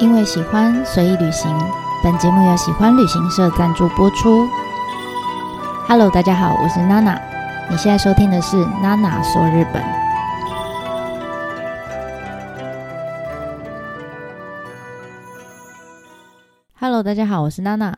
因为喜欢随意旅行，本节目由喜欢旅行社赞助播出。Hello，大家好，我是娜娜。你现在收听的是娜娜说日本。Hello，大家好，我是娜娜。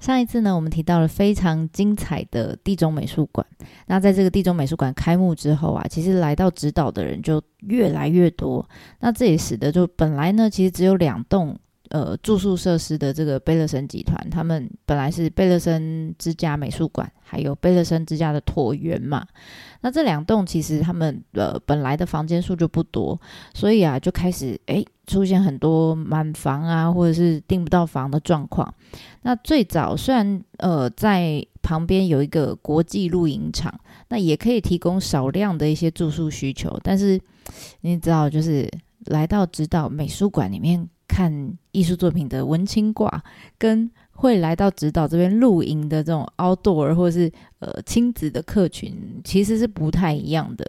上一次呢，我们提到了非常精彩的地中美术馆。那在这个地中美术馆开幕之后啊，其实来到指导的人就越来越多。那这也使得就本来呢，其实只有两栋呃住宿设施的这个贝勒森集团，他们本来是贝勒森之家美术馆，还有贝勒森之家的椭圆嘛。那这两栋其实他们呃本来的房间数就不多，所以啊就开始诶。出现很多满房啊，或者是订不到房的状况。那最早虽然呃在旁边有一个国际露营场，那也可以提供少量的一些住宿需求，但是你知道，就是来到指导美术馆里面看艺术作品的文青挂，跟会来到指导这边露营的这种 outdoor 或者是呃亲子的客群，其实是不太一样的。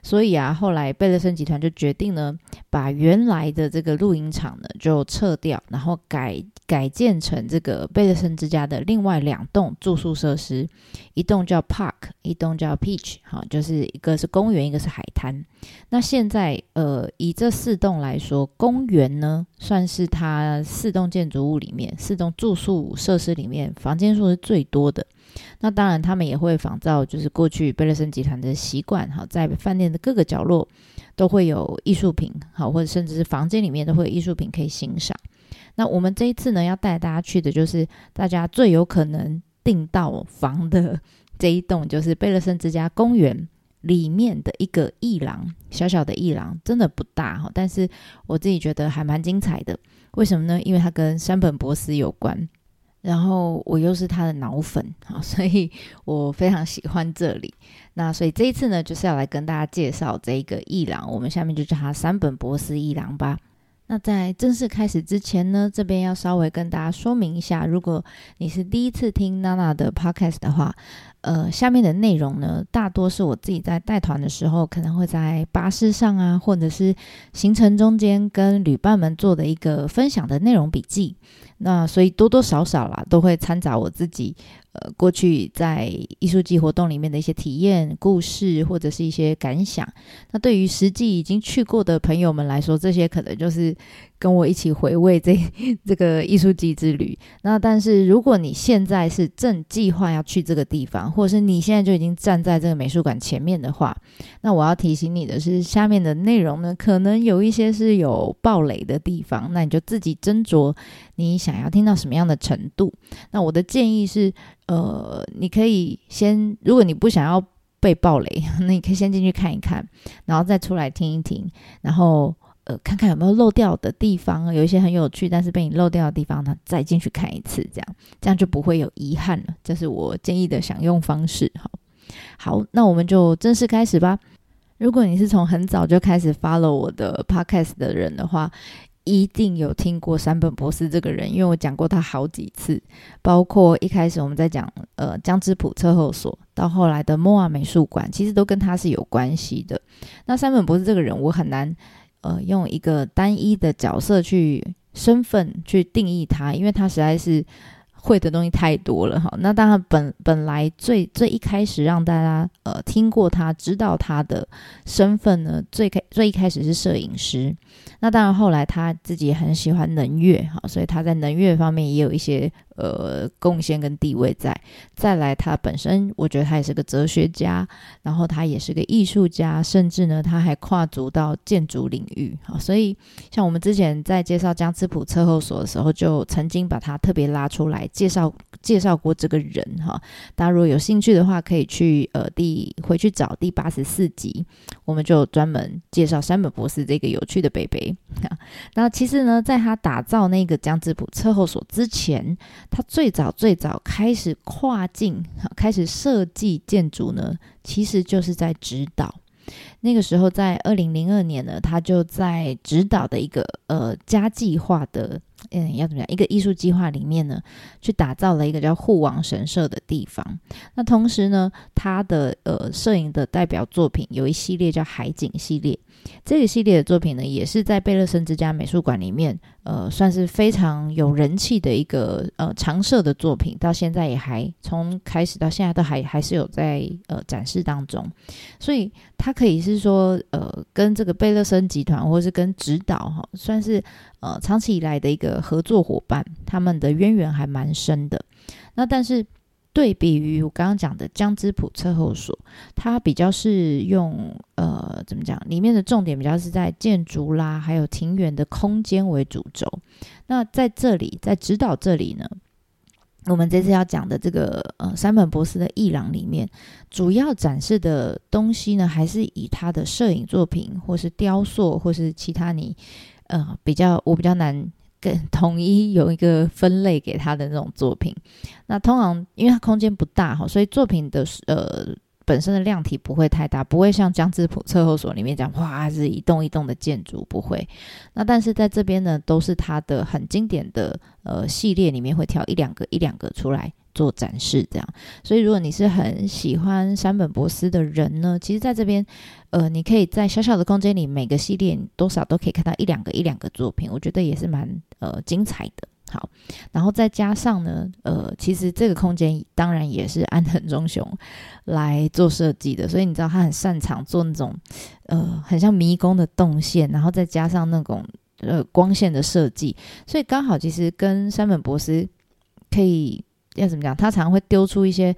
所以啊，后来贝勒森集团就决定呢，把原来的这个露营场呢就撤掉，然后改改建成这个贝勒森之家的另外两栋住宿设施，一栋叫 Park，一栋叫 Peach，哈，就是一个是公园，一个是海滩。那现在呃，以这四栋来说，公园呢算是它四栋建筑物里面，四栋住宿设施里面房间数是最多的。那当然，他们也会仿照就是过去贝勒森集团的习惯，哈，在饭店的各个角落都会有艺术品，好，或者甚至是房间里面都会有艺术品可以欣赏。那我们这一次呢，要带大家去的就是大家最有可能订到房的这一栋，就是贝勒森之家公园里面的一个艺廊，小小的艺廊，真的不大哈，但是我自己觉得还蛮精彩的。为什么呢？因为它跟山本博斯有关。然后我又是他的脑粉啊，所以我非常喜欢这里。那所以这一次呢，就是要来跟大家介绍这个艺廊，我们下面就叫他三本博士艺廊吧。那在正式开始之前呢，这边要稍微跟大家说明一下，如果你是第一次听娜娜的 podcast 的话，呃，下面的内容呢，大多是我自己在带团的时候，可能会在巴士上啊，或者是行程中间跟旅伴们做的一个分享的内容笔记。那所以多多少少啦，都会掺杂我自己，呃，过去在艺术季活动里面的一些体验、故事或者是一些感想。那对于实际已经去过的朋友们来说，这些可能就是跟我一起回味这 这个艺术季之旅。那但是如果你现在是正计划要去这个地方，或者是你现在就已经站在这个美术馆前面的话，那我要提醒你的是，下面的内容呢，可能有一些是有暴雷的地方，那你就自己斟酌你想要听到什么样的程度。那我的建议是，呃，你可以先，如果你不想要被暴雷，那你可以先进去看一看，然后再出来听一听，然后呃，看看有没有漏掉的地方，有一些很有趣但是被你漏掉的地方，呢，再进去看一次，这样这样就不会有遗憾了。这是我建议的享用方式。好，好，那我们就正式开始吧。如果你是从很早就开始 follow 我的 podcast 的人的话，一定有听过山本博士这个人，因为我讲过他好几次，包括一开始我们在讲呃江之浦测后所，到后来的莫瓦美术馆，其实都跟他是有关系的。那山本博士这个人，我很难呃用一个单一的角色去身份去定义他，因为他实在是。会的东西太多了哈，那当然本本来最最一开始让大家呃听过他知道他的身份呢，最开最一开始是摄影师，那当然后来他自己也很喜欢能乐哈，所以他在能乐方面也有一些。呃，贡献跟地位在，再来他本身，我觉得他也是个哲学家，然后他也是个艺术家，甚至呢，他还跨足到建筑领域啊。所以，像我们之前在介绍江之浦测候所的时候，就曾经把他特别拉出来介绍介绍过这个人哈。大家如果有兴趣的话，可以去呃第回去找第八十四集，我们就专门介绍山本博士这个有趣的北北。那其实呢，在他打造那个江之浦测候所之前，他最早最早开始跨境，开始设计建筑呢，其实就是在指导。那个时候，在二零零二年呢，他就在指导的一个呃家计划的嗯，要怎么样？一个艺术计划里面呢，去打造了一个叫护王神社的地方。那同时呢，他的呃摄影的代表作品有一系列叫海景系列。这个系列的作品呢，也是在贝勒森之家美术馆里面，呃，算是非常有人气的一个呃常设的作品。到现在也还从开始到现在都还还是有在呃展示当中。所以他可以是说，呃，跟这个贝勒森集团或是跟指导哈，算是呃长期以来的一个合作伙伴，他们的渊源还蛮深的。那但是。对比于我刚刚讲的江之浦测候所，它比较是用呃怎么讲？里面的重点比较是在建筑啦，还有庭园的空间为主轴。那在这里，在指导这里呢，我们这次要讲的这个呃山本博士的艺廊里面，主要展示的东西呢，还是以他的摄影作品，或是雕塑，或是其他你呃比较我比较难。跟统一有一个分类给他的那种作品，那通常因为它空间不大哈，所以作品的呃本身的量体不会太大，不会像江之浦测候所里面讲哇是一栋一栋的建筑不会。那但是在这边呢，都是它的很经典的呃系列里面会挑一两个一两个出来。做展示这样，所以如果你是很喜欢山本博斯的人呢，其实在这边，呃，你可以在小小的空间里，每个系列多少都可以看到一两个一两个作品，我觉得也是蛮呃精彩的。好，然后再加上呢，呃，其实这个空间当然也是安藤忠雄来做设计的，所以你知道他很擅长做那种呃很像迷宫的动线，然后再加上那种呃光线的设计，所以刚好其实跟山本博士可以。要怎么讲？他常常会丢出一些，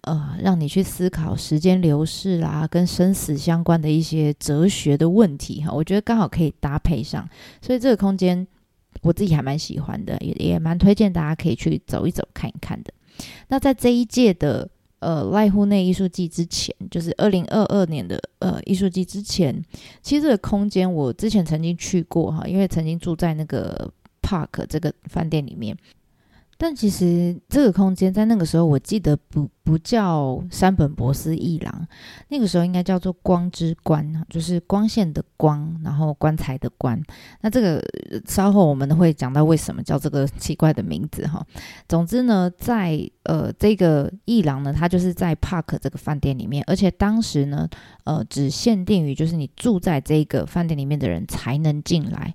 呃，让你去思考时间流逝啦，跟生死相关的一些哲学的问题哈。我觉得刚好可以搭配上，所以这个空间我自己还蛮喜欢的，也也蛮推荐大家可以去走一走、看一看的。那在这一届的呃濑户内艺术季之前，就是二零二二年的呃艺术季之前，其实这个空间我之前曾经去过哈，因为曾经住在那个 Park 这个饭店里面。但其实这个空间在那个时候，我记得不不叫山本博司一郎，那个时候应该叫做光之棺，就是光线的光，然后棺材的棺。那这个稍后我们会讲到为什么叫这个奇怪的名字哈。总之呢，在呃这个一郎呢，它就是在 Park 这个饭店里面，而且当时呢，呃只限定于就是你住在这个饭店里面的人才能进来。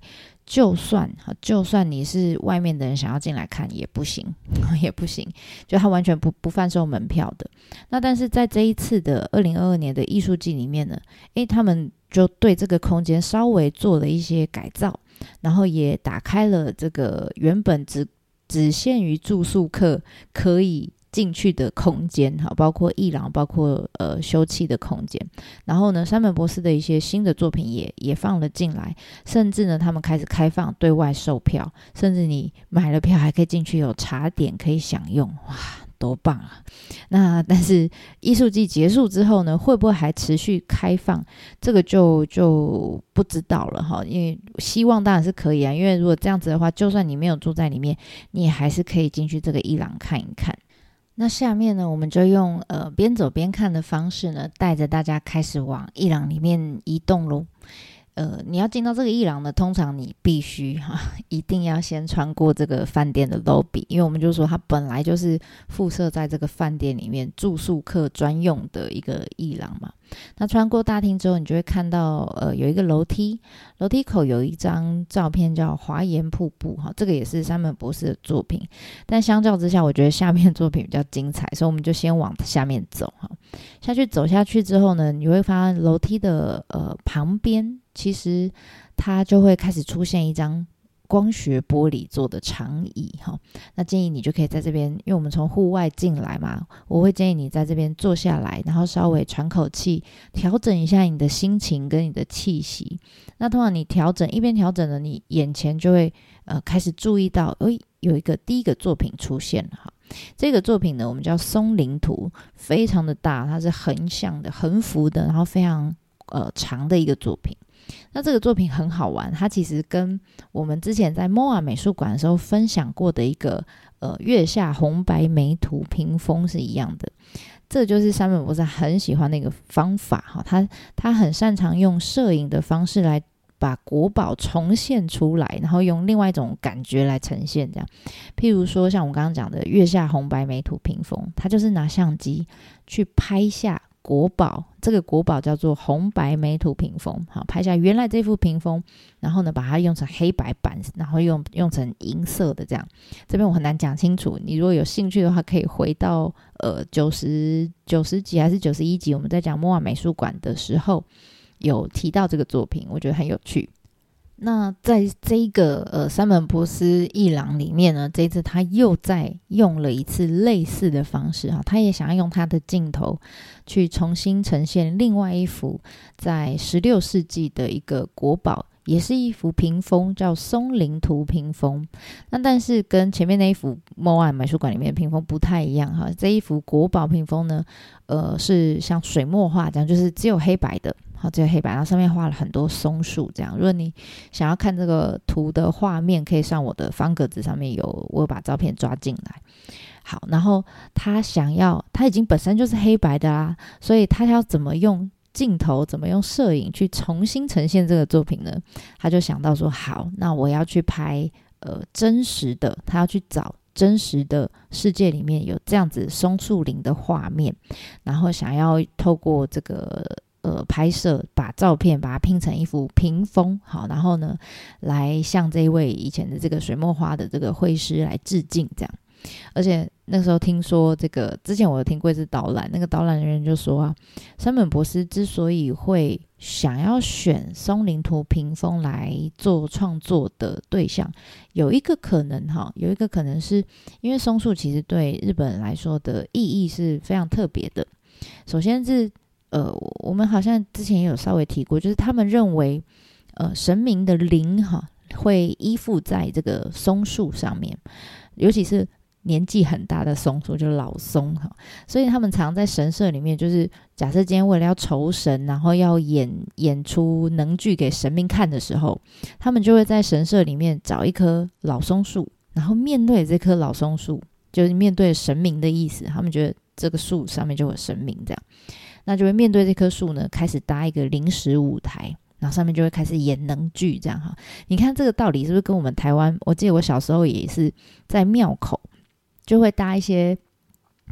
就算哈，就算你是外面的人想要进来看也不行，也不行，就他完全不不贩售门票的。那但是在这一次的二零二二年的艺术季里面呢，诶，他们就对这个空间稍微做了一些改造，然后也打开了这个原本只只限于住宿客可以。进去的空间哈，包括艺廊，包括呃休憩的空间。然后呢，山本博士的一些新的作品也也放了进来，甚至呢，他们开始开放对外售票，甚至你买了票还可以进去有茶点可以享用，哇，多棒啊！那但是艺术季结束之后呢，会不会还持续开放？这个就就不知道了哈。因为希望当然是可以啊，因为如果这样子的话，就算你没有住在里面，你也还是可以进去这个艺廊看一看。那下面呢，我们就用呃边走边看的方式呢，带着大家开始往伊朗里面移动喽。呃，你要进到这个伊朗呢，通常你必须哈，一定要先穿过这个饭店的 lobby，因为我们就说它本来就是附设在这个饭店里面住宿客专用的一个伊朗嘛。那穿过大厅之后，你就会看到，呃，有一个楼梯，楼梯口有一张照片叫华岩瀑布，哈，这个也是山本博士的作品。但相较之下，我觉得下面作品比较精彩，所以我们就先往下面走，哈。下去走下去之后呢，你会发现楼梯的呃旁边，其实它就会开始出现一张。光学玻璃做的长椅，哈，那建议你就可以在这边，因为我们从户外进来嘛，我会建议你在这边坐下来，然后稍微喘口气，调整一下你的心情跟你的气息。那通常你调整一边调整呢，你眼前就会呃开始注意到，诶，有一个第一个作品出现了，哈，这个作品呢，我们叫松林图，非常的大，它是横向的、横幅的，然后非常呃长的一个作品。那这个作品很好玩，它其实跟我们之前在 MOA 美术馆的时候分享过的一个呃月下红白梅图屏风是一样的。这就是山本博士很喜欢的一个方法哈，他他很擅长用摄影的方式来把国宝重现出来，然后用另外一种感觉来呈现。这样，譬如说像我刚刚讲的月下红白美图屏风，他就是拿相机去拍下。国宝，这个国宝叫做红白美图屏风，好拍下原来这幅屏风，然后呢把它用成黑白版，然后用用成银色的这样。这边我很难讲清楚，你如果有兴趣的话，可以回到呃九十九十集还是九十一集，我们在讲摩尔美术馆的时候有提到这个作品，我觉得很有趣。那在这个呃三本博斯一郎里面呢，这次他又在用了一次类似的方式哈，他也想要用他的镜头去重新呈现另外一幅在十六世纪的一个国宝，也是一幅屏风，叫松林图屏风。那但是跟前面那一幅莫尔美术馆里面的屏风不太一样哈，这一幅国宝屏风呢，呃是像水墨画这样，就是只有黑白的。好，这个黑白，然后上面画了很多松树，这样。如果你想要看这个图的画面，可以上我的方格子上面有，我把照片抓进来。好，然后他想要，他已经本身就是黑白的啦，所以他要怎么用镜头，怎么用摄影去重新呈现这个作品呢？他就想到说，好，那我要去拍呃真实的，他要去找真实的世界里面有这样子松树林的画面，然后想要透过这个。呃，拍摄把照片把它拼成一幅屏风，好，然后呢，来向这一位以前的这个水墨画的这个绘师来致敬，这样。而且那时候听说这个，之前我有听过一次导览，那个导览人员就说啊，山本博斯之所以会想要选松林图屏风来做创作的对象，有一个可能哈，有一个可能是因为松树其实对日本人来说的意义是非常特别的，首先是。呃，我们好像之前也有稍微提过，就是他们认为，呃，神明的灵哈会依附在这个松树上面，尤其是年纪很大的松树，就是老松哈，所以他们常在神社里面，就是假设今天为了要酬神，然后要演演出能剧给神明看的时候，他们就会在神社里面找一棵老松树，然后面对这棵老松树，就是面对神明的意思，他们觉得这个树上面就有神明这样。那就会面对这棵树呢，开始搭一个临时舞台，然后上面就会开始演能剧，这样哈。你看这个道理是不是跟我们台湾？我记得我小时候也是在庙口，就会搭一些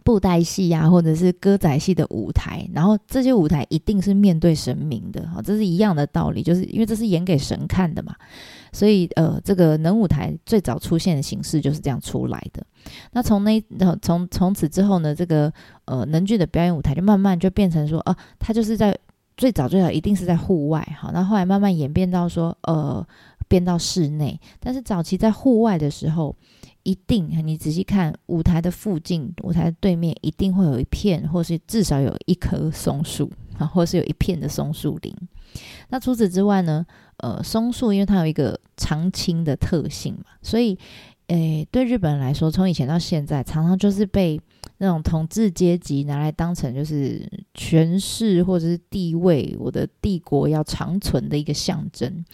布袋戏啊，或者是歌仔戏的舞台，然后这些舞台一定是面对神明的，哈，这是一样的道理，就是因为这是演给神看的嘛。所以，呃，这个能舞台最早出现的形式就是这样出来的。那从那，从从此之后呢，这个呃能剧的表演舞台就慢慢就变成说，哦，它就是在最早最早一定是在户外，好，那后来慢慢演变到说，呃，变到室内。但是早期在户外的时候，一定你仔细看舞台的附近，舞台的对面一定会有一片，或是至少有一棵松树，啊，或是有一片的松树林。那除此之外呢？呃，松树因为它有一个常青的特性嘛，所以，诶，对日本人来说，从以前到现在，常常就是被那种统治阶级拿来当成就是权势或者是地位，我的帝国要长存的一个象征。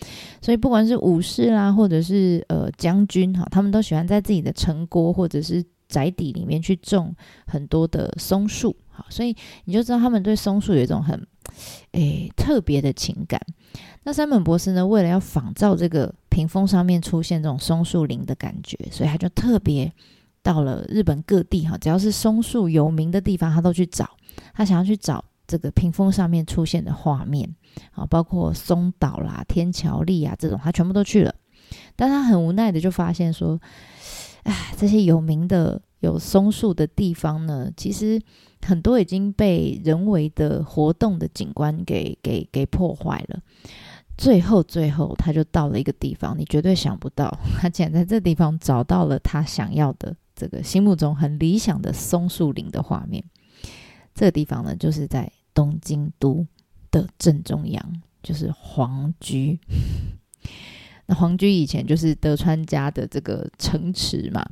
所以，不管是武士啦，或者是呃将军哈，他们都喜欢在自己的城郭或者是宅邸里面去种很多的松树。好，所以你就知道他们对松树有一种很诶特别的情感。那山本博士呢？为了要仿造这个屏风上面出现这种松树林的感觉，所以他就特别到了日本各地哈，只要是松树有名的地方，他都去找。他想要去找这个屏风上面出现的画面啊，包括松岛啦、天桥立啊这种，他全部都去了。但他很无奈的就发现说，哎，这些有名的有松树的地方呢，其实很多已经被人为的活动的景观给给给破坏了。最后，最后，他就到了一个地方，你绝对想不到，他竟然在这地方找到了他想要的这个心目中很理想的松树林的画面。这个地方呢，就是在东京都的正中央，就是皇居。那皇居以前就是德川家的这个城池嘛，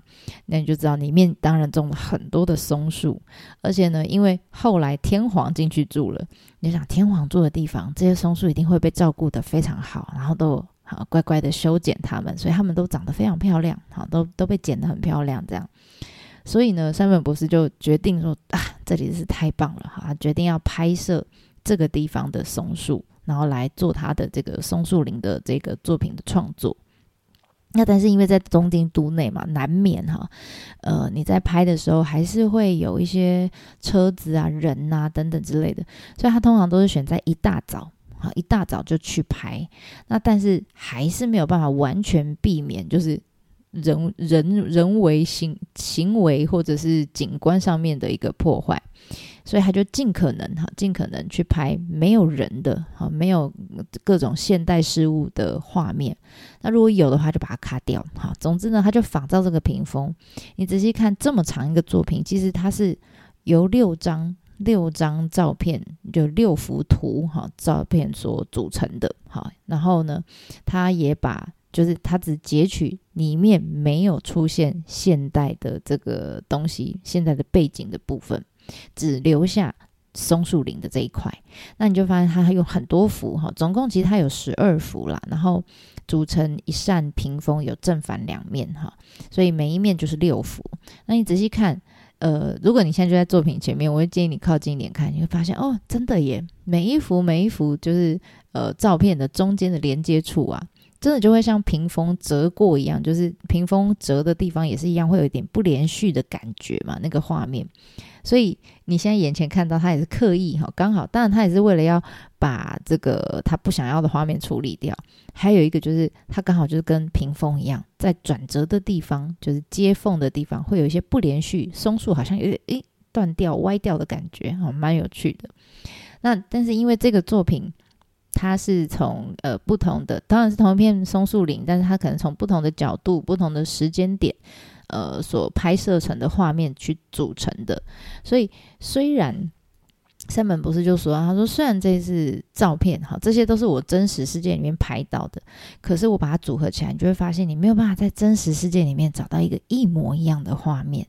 那你就知道里面当然种了很多的松树，而且呢，因为后来天皇进去住了，你想天皇住的地方，这些松树一定会被照顾的非常好，然后都好乖乖的修剪它们，所以它们都长得非常漂亮，好都都被剪得很漂亮这样。所以呢，山本博士就决定说啊，这里是太棒了哈，决定要拍摄这个地方的松树，然后来做他的这个松树林的这个作品的创作。那但是因为在东京都内嘛，难免哈，呃，你在拍的时候还是会有一些车子啊、人啊等等之类的，所以他通常都是选在一大早，好一大早就去拍。那但是还是没有办法完全避免，就是人人人为行行为或者是景观上面的一个破坏。所以他就尽可能哈，尽可能去拍没有人的哈，没有各种现代事物的画面。那如果有的话，就把它卡掉哈。总之呢，他就仿照这个屏风。你仔细看这么长一个作品，其实它是由六张六张照片，就六幅图哈照片所组成的。好，然后呢，他也把就是他只截取里面没有出现现代的这个东西，现在的背景的部分。只留下松树林的这一块，那你就发现它有很多幅哈，总共其实它有十二幅啦，然后组成一扇屏风，有正反两面哈，所以每一面就是六幅。那你仔细看，呃，如果你现在就在作品前面，我会建议你靠近一点看，你会发现哦，真的耶，每一幅每一幅就是呃照片的中间的连接处啊。真的就会像屏风折过一样，就是屏风折的地方也是一样，会有一点不连续的感觉嘛，那个画面。所以你现在眼前看到他也是刻意哈，刚好，当然他也是为了要把这个他不想要的画面处理掉。还有一个就是他刚好就是跟屏风一样，在转折的地方，就是接缝的地方，会有一些不连续，松树好像有点诶断掉、歪掉的感觉，哈，蛮有趣的。那但是因为这个作品。它是从呃不同的，当然是同一片松树林，但是它可能从不同的角度、不同的时间点，呃，所拍摄成的画面去组成的。所以虽然三本博士就说，他说虽然这是照片，哈，这些都是我真实世界里面拍到的，可是我把它组合起来，你就会发现你没有办法在真实世界里面找到一个一模一样的画面。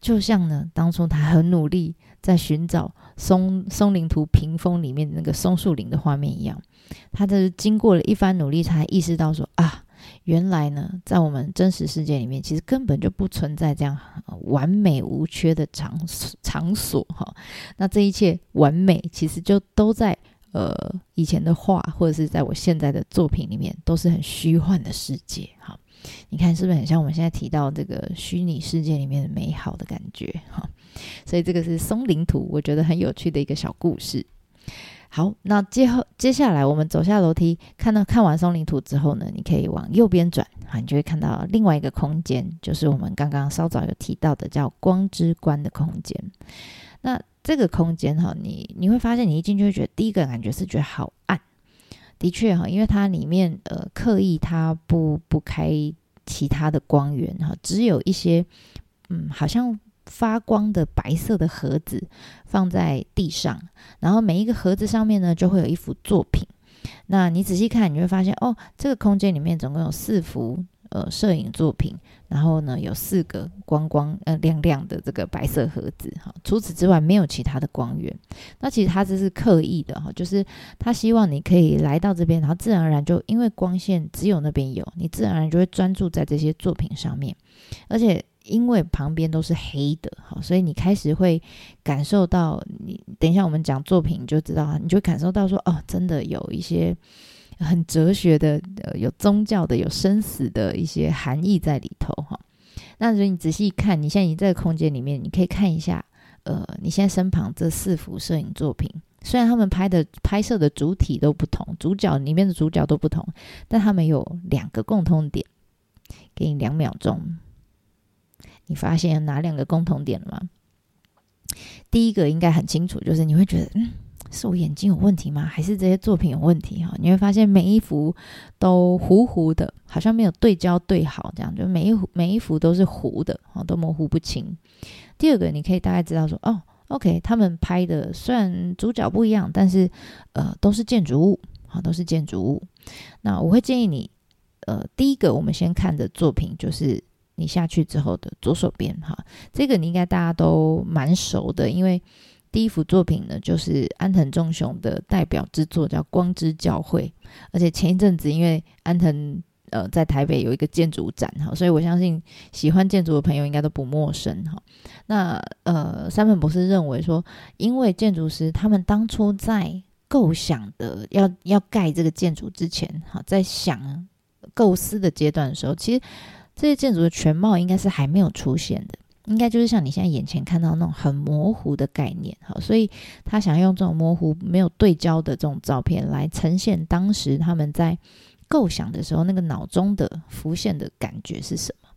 就像呢，当初他很努力在寻找。松松林图屏风里面的那个松树林的画面一样，他就是经过了一番努力，才意识到说啊，原来呢，在我们真实世界里面，其实根本就不存在这样完美无缺的场场所哈。那这一切完美，其实就都在呃以前的画，或者是在我现在的作品里面，都是很虚幻的世界哈。你看是不是很像我们现在提到这个虚拟世界里面的美好的感觉哈？所以这个是松林图，我觉得很有趣的一个小故事。好，那接后接下来我们走下楼梯，看到看完松林图之后呢，你可以往右边转啊，你就会看到另外一个空间，就是我们刚刚稍早有提到的叫光之关的空间。那这个空间哈，你你会发现你一进去会觉得第一个感觉是觉得好暗。的确哈，因为它里面呃刻意它不不开其他的光源哈，只有一些嗯好像发光的白色的盒子放在地上，然后每一个盒子上面呢就会有一幅作品。那你仔细看，你会发现哦，这个空间里面总共有四幅。呃，摄影作品，然后呢，有四个光光呃亮亮的这个白色盒子哈。除此之外，没有其他的光源。那其实他这是刻意的哈，就是他希望你可以来到这边，然后自然而然就因为光线只有那边有，你自然而然就会专注在这些作品上面。而且因为旁边都是黑的哈，所以你开始会感受到，你等一下我们讲作品你就知道，你就感受到说哦，真的有一些。很哲学的，呃，有宗教的，有生死的一些含义在里头哈。那所以你仔细看，你现在你在空间里面，你可以看一下，呃，你现在身旁这四幅摄影作品，虽然他们拍的拍摄的主体都不同，主角里面的主角都不同，但他们有两个共通点。给你两秒钟，你发现哪两个共同点了吗？第一个应该很清楚，就是你会觉得，嗯。是我眼睛有问题吗？还是这些作品有问题？哈，你会发现每一幅都糊糊的，好像没有对焦对好，这样就每一幅每一幅都是糊的，哈，都模糊不清。第二个，你可以大概知道说，哦，OK，他们拍的虽然主角不一样，但是呃都是建筑物，好，都是建筑物。那我会建议你，呃，第一个我们先看的作品就是你下去之后的左手边，哈，这个你应该大家都蛮熟的，因为。第一幅作品呢，就是安藤忠雄的代表之作，叫《光之教会》。而且前一阵子，因为安藤呃在台北有一个建筑展哈，所以我相信喜欢建筑的朋友应该都不陌生哈。那呃，三本博士认为说，因为建筑师他们当初在构想的要要盖这个建筑之前，哈，在想构思的阶段的时候，其实这些建筑的全貌应该是还没有出现的，应该就是像你现在眼前看到那种很模糊的概念，好，所以他想用这种模糊、没有对焦的这种照片来呈现当时他们在构想的时候那个脑中的浮现的感觉是什么。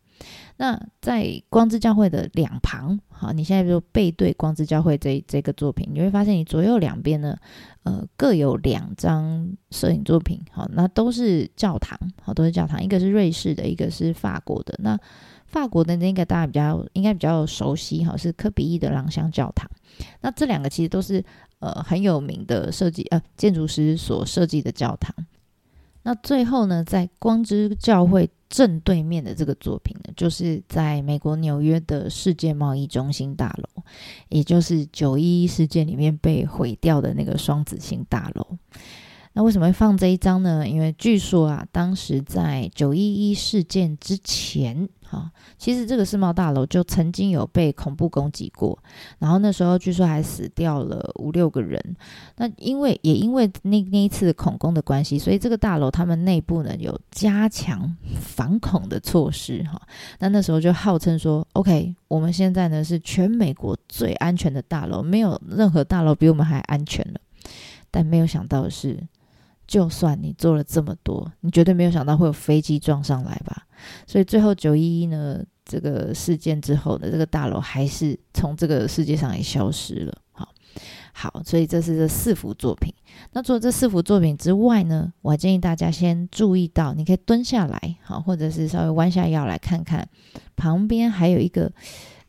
那在光之教会的两旁，好，你现在就背对光之教会这这个作品，你会发现你左右两边呢，呃，各有两张摄影作品，好，那都是教堂，好，都是教堂，一个是瑞士的，一个是法国的。那法国的那个大家比较应该比较熟悉，哈，是科比意的朗香教堂。那这两个其实都是呃很有名的设计呃建筑师所设计的教堂。那最后呢，在光之教会。正对面的这个作品呢，就是在美国纽约的世界贸易中心大楼，也就是九一一事件里面被毁掉的那个双子星大楼。那为什么会放这一张呢？因为据说啊，当时在九一一事件之前，哈，其实这个世贸大楼就曾经有被恐怖攻击过，然后那时候据说还死掉了五六个人。那因为也因为那那一次恐攻的关系，所以这个大楼他们内部呢有加强反恐的措施，哈。那那时候就号称说，OK，我们现在呢是全美国最安全的大楼，没有任何大楼比我们还安全了。但没有想到的是。就算你做了这么多，你绝对没有想到会有飞机撞上来吧？所以最后九一一呢这个事件之后呢，这个大楼还是从这个世界上也消失了。好，好，所以这是这四幅作品。那除了这四幅作品之外呢，我还建议大家先注意到，你可以蹲下来，好，或者是稍微弯下腰来看看，旁边还有一个。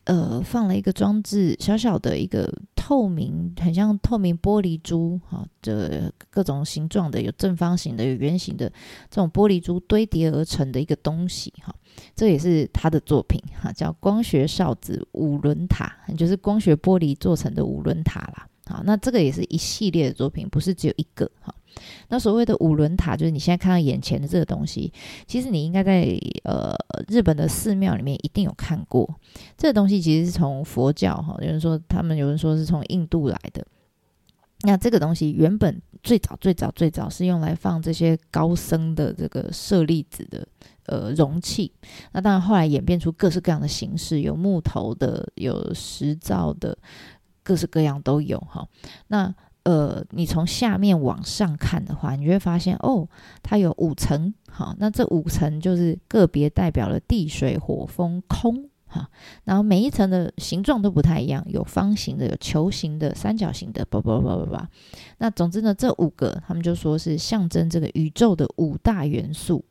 呃，放了一个装置，小小的一个透明，很像透明玻璃珠，哈，这各种形状的，有正方形的，有圆形的，这种玻璃珠堆叠而成的一个东西，哈，这也是他的作品，哈，叫光学哨子五轮塔，就是光学玻璃做成的五轮塔啦，好，那这个也是一系列的作品，不是只有一个，哈。那所谓的五轮塔，就是你现在看到眼前的这个东西，其实你应该在呃日本的寺庙里面一定有看过。这个东西其实是从佛教哈，有人说他们有人说是从印度来的。那这个东西原本最早最早最早是用来放这些高僧的这个舍利子的呃容器。那当然后来演变出各式各样的形式，有木头的，有石造的，各式各样都有哈。那呃，你从下面往上看的话，你就会发现哦，它有五层，好，那这五层就是个别代表了地、水、火、风、空，哈，然后每一层的形状都不太一样，有方形的，有球形的，三角形的，叭叭叭叭叭。那总之呢，这五个他们就说是象征这个宇宙的五大元素。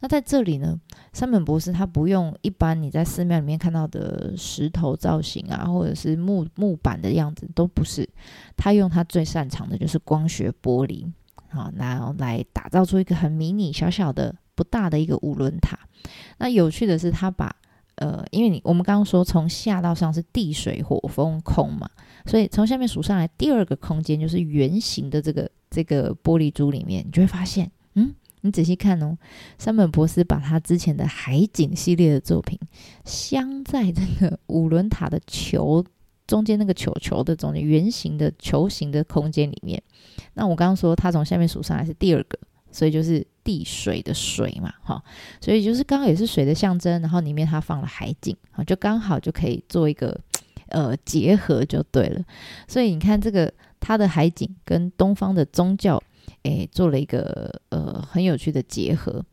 那在这里呢，山本博士他不用一般你在寺庙里面看到的石头造型啊，或者是木木板的样子，都不是。他用他最擅长的就是光学玻璃，好，然后来打造出一个很迷你、小小的、不大的一个五轮塔。那有趣的是，他把呃，因为你我们刚刚说从下到上是地水火风空嘛，所以从下面数上来，第二个空间就是圆形的这个这个玻璃珠里面，你就会发现，嗯。你仔细看哦，山本博士把他之前的海景系列的作品镶在这个五轮塔的球中间，那个球球的中间圆形的球形的空间里面。那我刚刚说他从下面数上来是第二个，所以就是地水的水嘛，哈，所以就是刚好也是水的象征，然后里面他放了海景，啊，就刚好就可以做一个呃结合就对了。所以你看这个他的海景跟东方的宗教。诶，做了一个呃很有趣的结合。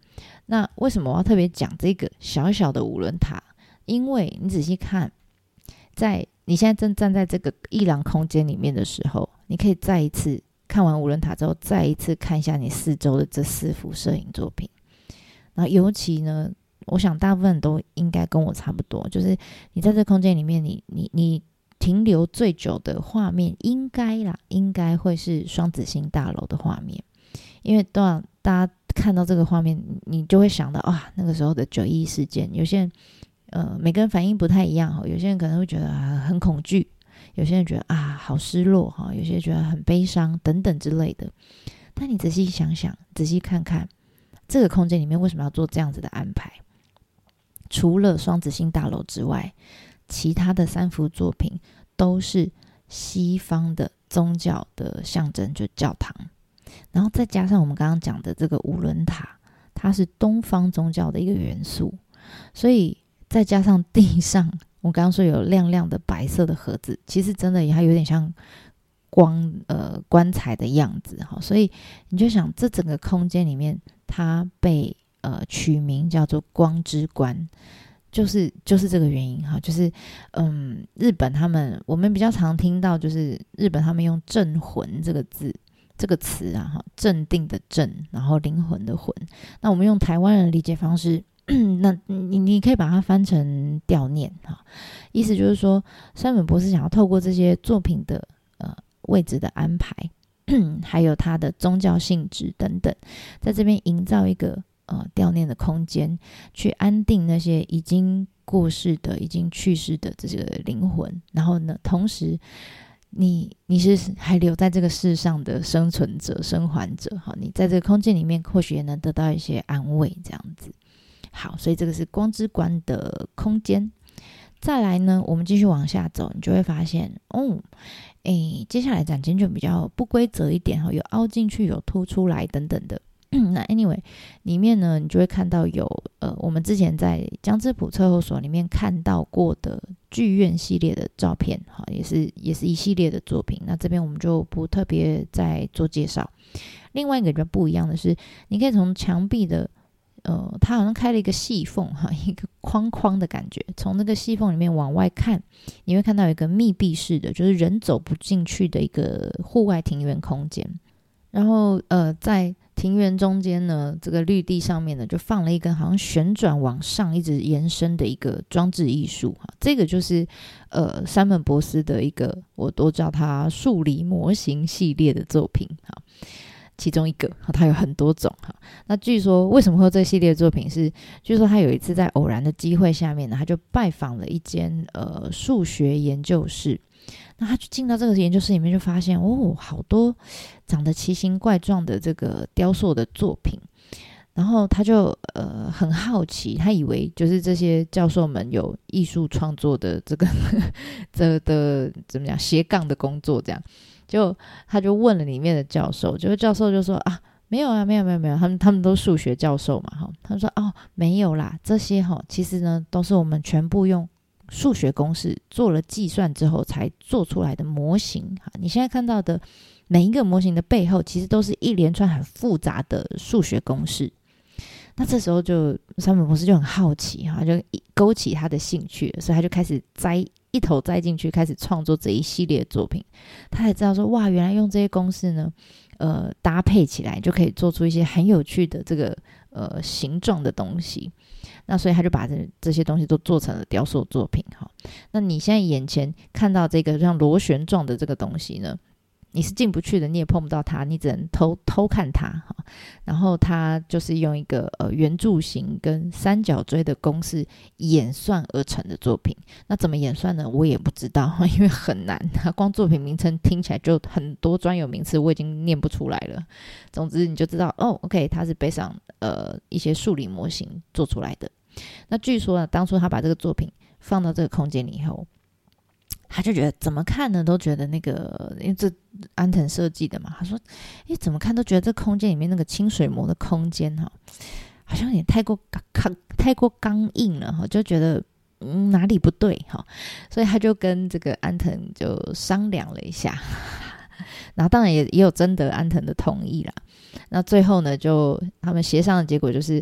那为什么我要特别讲这个小小的五轮塔？因为你仔细看，在你现在正站在这个一廊空间里面的时候，你可以再一次看完五轮塔之后，再一次看一下你四周的这四幅摄影作品。那尤其呢，我想大部分都应该跟我差不多，就是你在这空间里面，你你你。停留最久的画面应该啦，应该会是双子星大楼的画面，因为当大家看到这个画面，你就会想到啊，那个时候的九一事件。有些人呃，每个人反应不太一样哈，有些人可能会觉得啊很恐惧，有些人觉得啊好失落哈，有些人觉得很悲伤等等之类的。但你仔细想想，仔细看看这个空间里面为什么要做这样子的安排？除了双子星大楼之外。其他的三幅作品都是西方的宗教的象征，就教堂。然后再加上我们刚刚讲的这个五轮塔，它是东方宗教的一个元素，所以再加上地上，我刚刚说有亮亮的白色的盒子，其实真的也还有点像光呃棺材的样子哈，所以你就想这整个空间里面，它被呃取名叫做光之棺。就是就是这个原因哈，就是嗯，日本他们我们比较常听到，就是日本他们用“镇魂”这个字这个词啊哈，镇定的镇，然后灵魂的魂。那我们用台湾人理解方式，那你你可以把它翻成悼念哈，意思就是说，山本博士想要透过这些作品的呃位置的安排，还有它的宗教性质等等，在这边营造一个。呃，悼念的空间，去安定那些已经过世的、已经去世的这个灵魂。然后呢，同时，你你是还留在这个世上的生存者、生还者，哈，你在这个空间里面，或许也能得到一些安慰，这样子。好，所以这个是光之观的空间。再来呢，我们继续往下走，你就会发现，哦，诶，接下来展间就比较不规则一点，哈，有凹进去，有凸出来，等等的。那 anyway，里面呢，你就会看到有呃，我们之前在江之浦测候所里面看到过的剧院系列的照片，哈，也是也是一系列的作品。那这边我们就不特别再做介绍。另外一个比较不一样的是，你可以从墙壁的呃，它好像开了一个细缝，哈，一个框框的感觉，从那个细缝里面往外看，你会看到一个密闭式的，就是人走不进去的一个户外庭院空间。然后呃，在庭园中间呢，这个绿地上面呢，就放了一根好像旋转往上一直延伸的一个装置艺术哈，这个就是呃山本博斯的一个，我都叫它数理模型系列的作品哈，其中一个，它有很多种哈。那据说为什么会有这系列作品？是据说他有一次在偶然的机会下面呢，他就拜访了一间呃数学研究室。那他就进到这个研究室里面，就发现哦，好多长得奇形怪状的这个雕塑的作品。然后他就呃很好奇，他以为就是这些教授们有艺术创作的这个这的怎么讲斜杠的工作，这样就他就问了里面的教授，就是教授就说啊，没有啊，没有没有没有，他们他们都数学教授嘛，哈，他说哦没有啦，这些哈其实呢都是我们全部用。数学公式做了计算之后才做出来的模型哈，你现在看到的每一个模型的背后，其实都是一连串很复杂的数学公式。那这时候就山本博士就很好奇哈，就勾起他的兴趣，所以他就开始栽一头栽进去，开始创作这一系列作品。他才知道说，哇，原来用这些公式呢，呃，搭配起来就可以做出一些很有趣的这个呃形状的东西。那所以他就把这这些东西都做成了雕塑作品哈。那你现在眼前看到这个像螺旋状的这个东西呢，你是进不去的，你也碰不到它，你只能偷偷看它哈。然后它就是用一个呃圆柱形跟三角锥的公式演算而成的作品。那怎么演算呢？我也不知道，因为很难。它光作品名称听起来就很多专有名词，我已经念不出来了。总之你就知道哦，OK，它是背上呃一些数理模型做出来的。那据说呢，当初他把这个作品放到这个空间里以后，他就觉得怎么看呢，都觉得那个，因为这安藤设计的嘛，他说，诶，怎么看都觉得这空间里面那个清水模的空间哈，好像也太过刚太过刚硬了哈，就觉得嗯哪里不对哈，所以他就跟这个安藤就商量了一下，然后当然也也有征得安藤的同意啦。那最后呢，就他们协商的结果就是。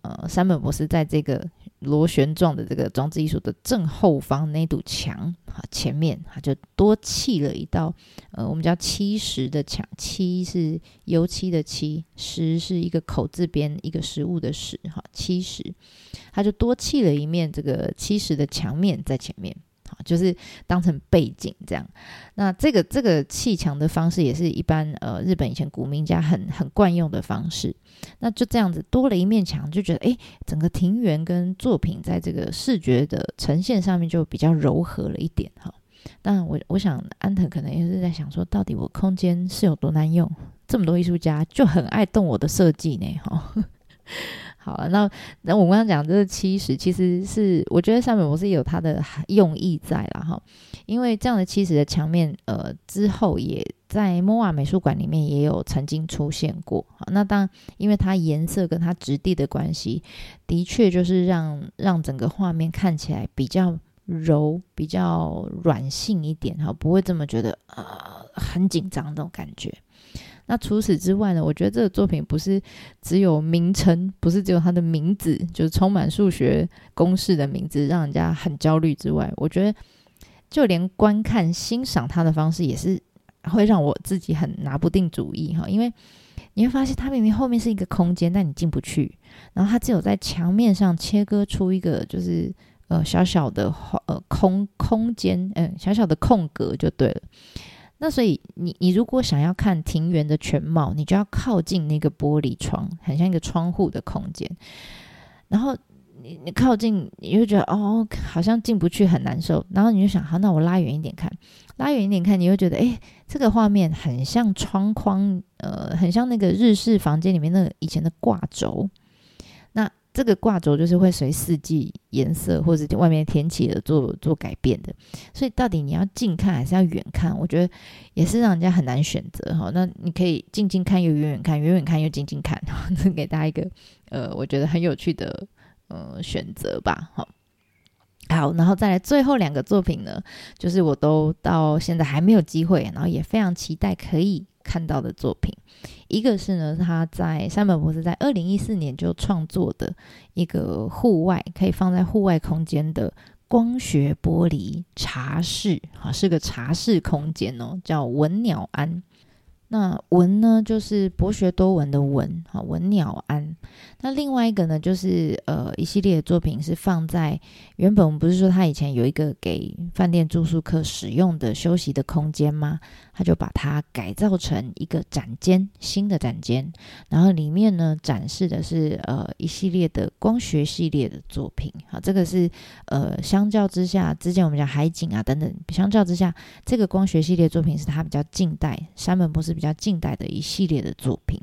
呃，山本博士在这个螺旋状的这个装置艺术的正后方那堵墙啊前面，它就多砌了一道呃，我们叫漆石的墙，漆是油漆的漆，石是一个口字边一个食物的食，哈，漆石，它就多砌了一面这个漆石的墙面在前面。好，就是当成背景这样。那这个这个砌墙的方式也是一般呃日本以前古民家很很惯用的方式。那就这样子多了一面墙，就觉得哎，整个庭园跟作品在这个视觉的呈现上面就比较柔和了一点哈。当然，我我想安藤可能也是在想说，到底我空间是有多难用？这么多艺术家就很爱动我的设计呢哈。好了，那那我刚刚讲这个七十，其实是我觉得上面我是有它的用意在了哈，因为这样的七十的墙面，呃，之后也在莫瓦美术馆里面也有曾经出现过。好，那当，因为它颜色跟它质地的关系，的确就是让让整个画面看起来比较柔、比较软性一点，哈，不会这么觉得呃很紧张那种感觉。那除此之外呢？我觉得这个作品不是只有名称，不是只有它的名字，就是充满数学公式的名字，让人家很焦虑之外，我觉得就连观看欣赏它的方式也是会让我自己很拿不定主意哈。因为你会发现，它明明后面是一个空间，但你进不去，然后它只有在墙面上切割出一个就是呃小小的呃空空间，嗯，小小的空格就对了。那所以你你如果想要看庭园的全貌，你就要靠近那个玻璃窗，很像一个窗户的空间。然后你你靠近，你就觉得哦，好像进不去，很难受。然后你就想，好，那我拉远一点看，拉远一点看，你又觉得，哎，这个画面很像窗框，呃，很像那个日式房间里面那个以前的挂轴。这个挂轴就是会随四季颜色或者外面天气而做做改变的，所以到底你要近看还是要远看？我觉得也是让人家很难选择哈。那你可以近近看又远远看，远远看又近近看，这 给大家一个呃，我觉得很有趣的呃选择吧。好，好，然后再来最后两个作品呢，就是我都到现在还没有机会，然后也非常期待可以。看到的作品，一个是呢，他在山本博士在二零一四年就创作的一个户外可以放在户外空间的光学玻璃茶室，啊，是个茶室空间哦，叫文鸟庵。那文呢，就是博学多闻的文，哈，文鸟安。那另外一个呢，就是呃，一系列的作品是放在原本我们不是说他以前有一个给饭店住宿客使用的休息的空间吗？他就把它改造成一个展间，新的展间。然后里面呢，展示的是呃一系列的光学系列的作品，好，这个是呃相较之下，之前我们讲海景啊等等，相较之下，这个光学系列作品是它比较近代，山本博士。比较近代的一系列的作品。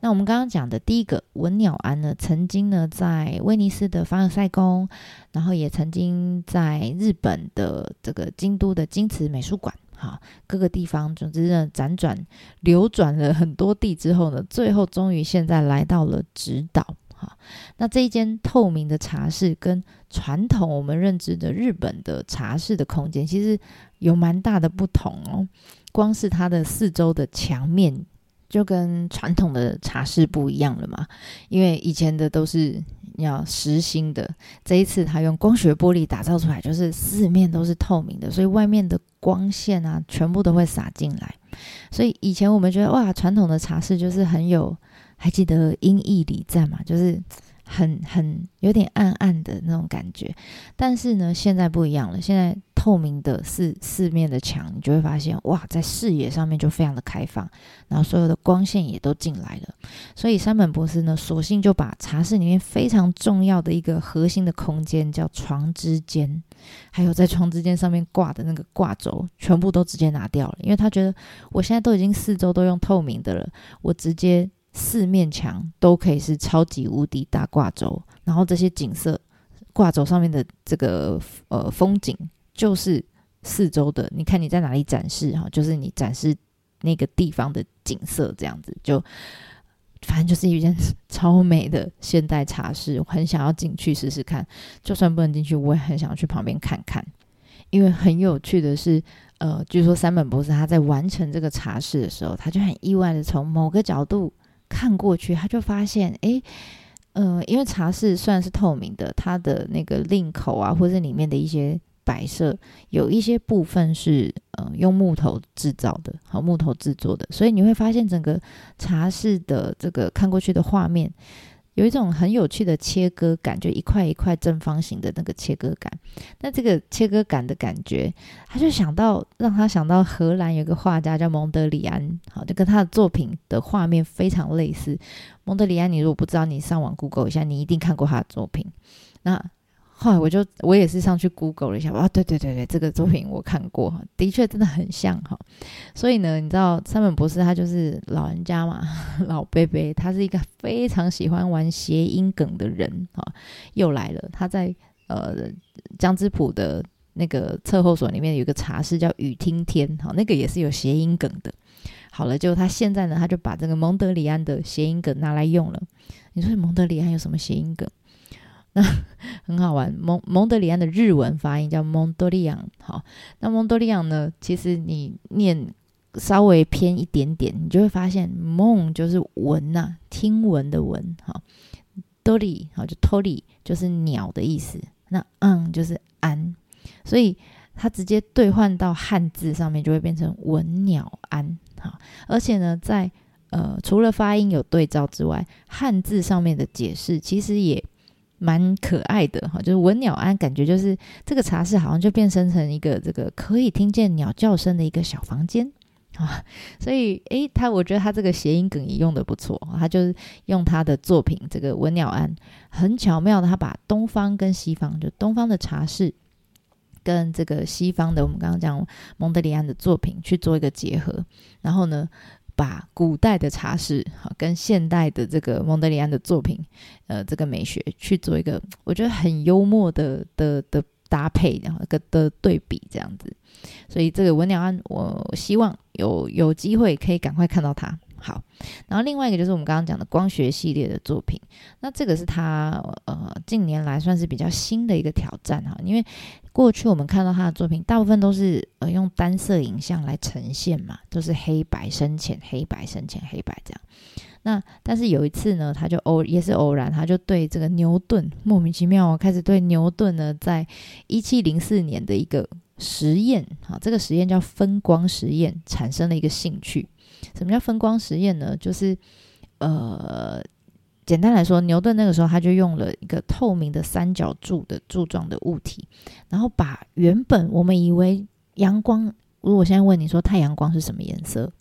那我们刚刚讲的第一个文鸟庵呢，曾经呢在威尼斯的凡尔赛宫，然后也曾经在日本的这个京都的京瓷美术馆，哈，各个地方总之呢辗转流转了很多地之后呢，最后终于现在来到了直岛，哈。那这一间透明的茶室跟传统我们认知的日本的茶室的空间，其实有蛮大的不同哦。光是它的四周的墙面就跟传统的茶室不一样了嘛，因为以前的都是要实心的，这一次他用光学玻璃打造出来，就是四面都是透明的，所以外面的光线啊，全部都会洒进来。所以以前我们觉得哇，传统的茶室就是很有，还记得音译礼赞嘛，就是很很有点暗暗的那种感觉。但是呢，现在不一样了，现在。透明的四四面的墙，你就会发现哇，在视野上面就非常的开放，然后所有的光线也都进来了。所以山本博士呢，索性就把茶室里面非常重要的一个核心的空间，叫床之间，还有在床之间上面挂的那个挂轴，全部都直接拿掉了。因为他觉得我现在都已经四周都用透明的了，我直接四面墙都可以是超级无敌大挂轴，然后这些景色挂轴上面的这个呃风景。就是四周的，你看你在哪里展示哈，就是你展示那个地方的景色这样子，就反正就是一件 超美的现代茶室，我很想要进去试试看。就算不能进去，我也很想要去旁边看看，因为很有趣的是，呃，据说三本博士他在完成这个茶室的时候，他就很意外的从某个角度看过去，他就发现，哎，呃，因为茶室虽然是透明的，它的那个令口啊，或者里面的一些。摆设有一些部分是呃用木头制造的，好木头制作的，所以你会发现整个茶室的这个看过去的画面有一种很有趣的切割感，就一块一块正方形的那个切割感。那这个切割感的感觉，他就想到让他想到荷兰有个画家叫蒙德里安，好就跟他的作品的画面非常类似。蒙德里安，你如果不知道，你上网 Google 一下，你一定看过他的作品。那后来我就我也是上去 Google 了一下，啊，对对对对，这个作品我看过，的确真的很像哈。所以呢，你知道山本博士他就是老人家嘛，老贝贝，他是一个非常喜欢玩谐音梗的人哈。又来了，他在呃江之浦的那个测候所里面有一个茶室叫雨听天，哈，那个也是有谐音梗的。好了，就他现在呢，他就把这个蒙德里安的谐音梗拿来用了。你说蒙德里安有什么谐音梗？那 很好玩，蒙蒙德里安的日文发音叫蒙多利昂。好，那蒙多利昂呢？其实你念稍微偏一点点，你就会发现蒙就是闻呐，听闻的闻。好，多利好就托利就是鸟的意思。那嗯就是安，所以它直接兑换到汉字上面就会变成文鸟安。好，而且呢，在呃除了发音有对照之外，汉字上面的解释其实也。蛮可爱的哈，就是文鸟安，感觉就是这个茶室好像就变身成一个这个可以听见鸟叫声的一个小房间 啊，所以诶，他我觉得他这个谐音梗也用的不错，他就是用他的作品这个文鸟安，很巧妙的他把东方跟西方，就东方的茶室跟这个西方的我们刚刚讲蒙德里安的作品去做一个结合，然后呢。把古代的茶室哈跟现代的这个蒙德里安的作品，呃，这个美学去做一个我觉得很幽默的的的搭配，然后个的对比这样子，所以这个文鸟安，我希望有有机会可以赶快看到它。好，然后另外一个就是我们刚刚讲的光学系列的作品，那这个是他呃近年来算是比较新的一个挑战哈，因为过去我们看到他的作品大部分都是呃用单色影像来呈现嘛，都是黑白深浅、黑白深浅、黑白这样。那但是有一次呢，他就偶也是偶然，他就对这个牛顿莫名其妙开始对牛顿呢，在一七零四年的一个实验啊，这个实验叫分光实验，产生了一个兴趣。什么叫分光实验呢？就是呃，简单来说，牛顿那个时候他就用了一个透明的三角柱的柱状的物体，然后把原本我们以为阳光，如果现在问你说太阳光是什么颜色，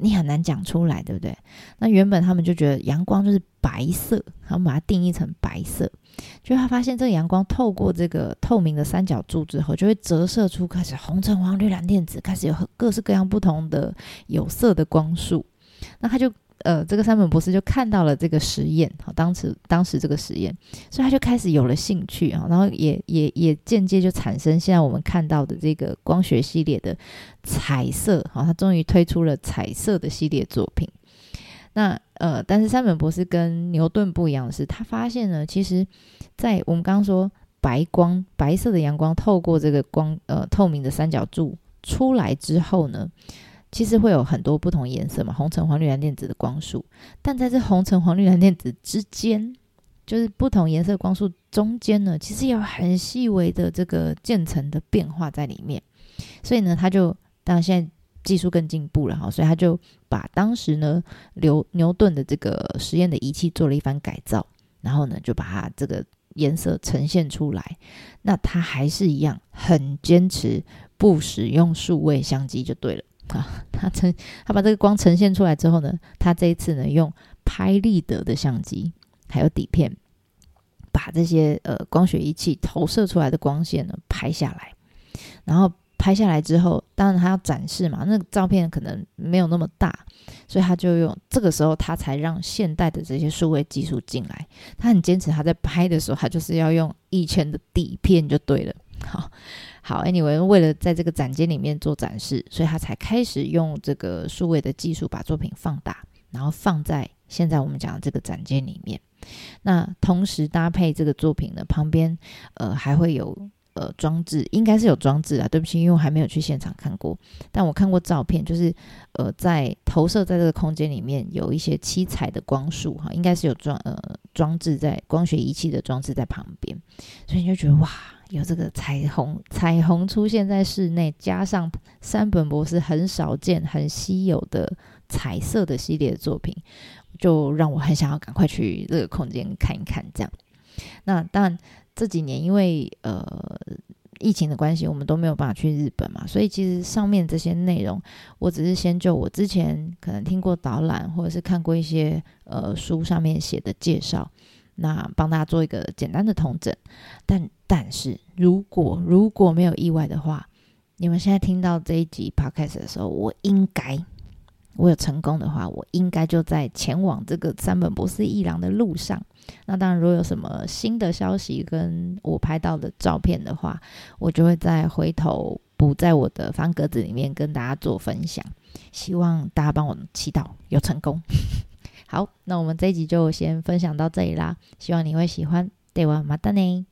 你很难讲出来，对不对？那原本他们就觉得阳光就是白色，他们把它定义成白色。就他发现这个阳光透过这个透明的三角柱之后，就会折射出开始红橙黄绿蓝靛紫，开始有各式各样不同的有色的光束。那他就呃，这个山本博士就看到了这个实验，好，当时当时这个实验，所以他就开始有了兴趣啊，然后也也也间接就产生现在我们看到的这个光学系列的彩色，好，他终于推出了彩色的系列作品。那呃，但是山本博士跟牛顿不一样的是，他发现呢，其实，在我们刚刚说白光、白色的阳光透过这个光呃透明的三角柱出来之后呢，其实会有很多不同颜色嘛，红橙黄绿蓝靛紫的光束。但在这红橙黄绿蓝靛紫之间，就是不同颜色光束中间呢，其实有很细微的这个渐层的变化在里面。所以呢，他就当然现在。技术更进步了哈，所以他就把当时呢牛牛顿的这个实验的仪器做了一番改造，然后呢就把它这个颜色呈现出来。那他还是一样很坚持不使用数位相机就对了啊。他呈他把这个光呈现出来之后呢，他这一次呢用拍立得的相机还有底片，把这些呃光学仪器投射出来的光线呢拍下来，然后。拍下来之后，当然他要展示嘛，那个照片可能没有那么大，所以他就用这个时候他才让现代的这些数位技术进来。他很坚持，他在拍的时候，他就是要用以前的底片就对了。好，好，Anyway，为了在这个展间里面做展示，所以他才开始用这个数位的技术把作品放大，然后放在现在我们讲的这个展间里面。那同时搭配这个作品呢，旁边呃还会有。呃，装置应该是有装置啊，对不起，因为我还没有去现场看过，但我看过照片，就是呃，在投射在这个空间里面有一些七彩的光束哈，应该是有装呃装置在光学仪器的装置在旁边，所以你就觉得哇，有这个彩虹彩虹出现在室内，加上山本博士很少见、很稀有的彩色的系列作品，就让我很想要赶快去这个空间看一看。这样，那但。这几年因为呃疫情的关系，我们都没有办法去日本嘛，所以其实上面这些内容，我只是先就我之前可能听过导览，或者是看过一些呃书上面写的介绍，那帮大家做一个简单的统整。但但是如果如果没有意外的话，你们现在听到这一集 podcast 的时候，我应该我有成功的话，我应该就在前往这个三本博士一郎的路上。那当然，如果有什么新的消息跟我拍到的照片的话，我就会再回头补在我的方格子里面跟大家做分享。希望大家帮我祈祷有成功。好，那我们这一集就先分享到这里啦，希望你会喜欢。ではまたね。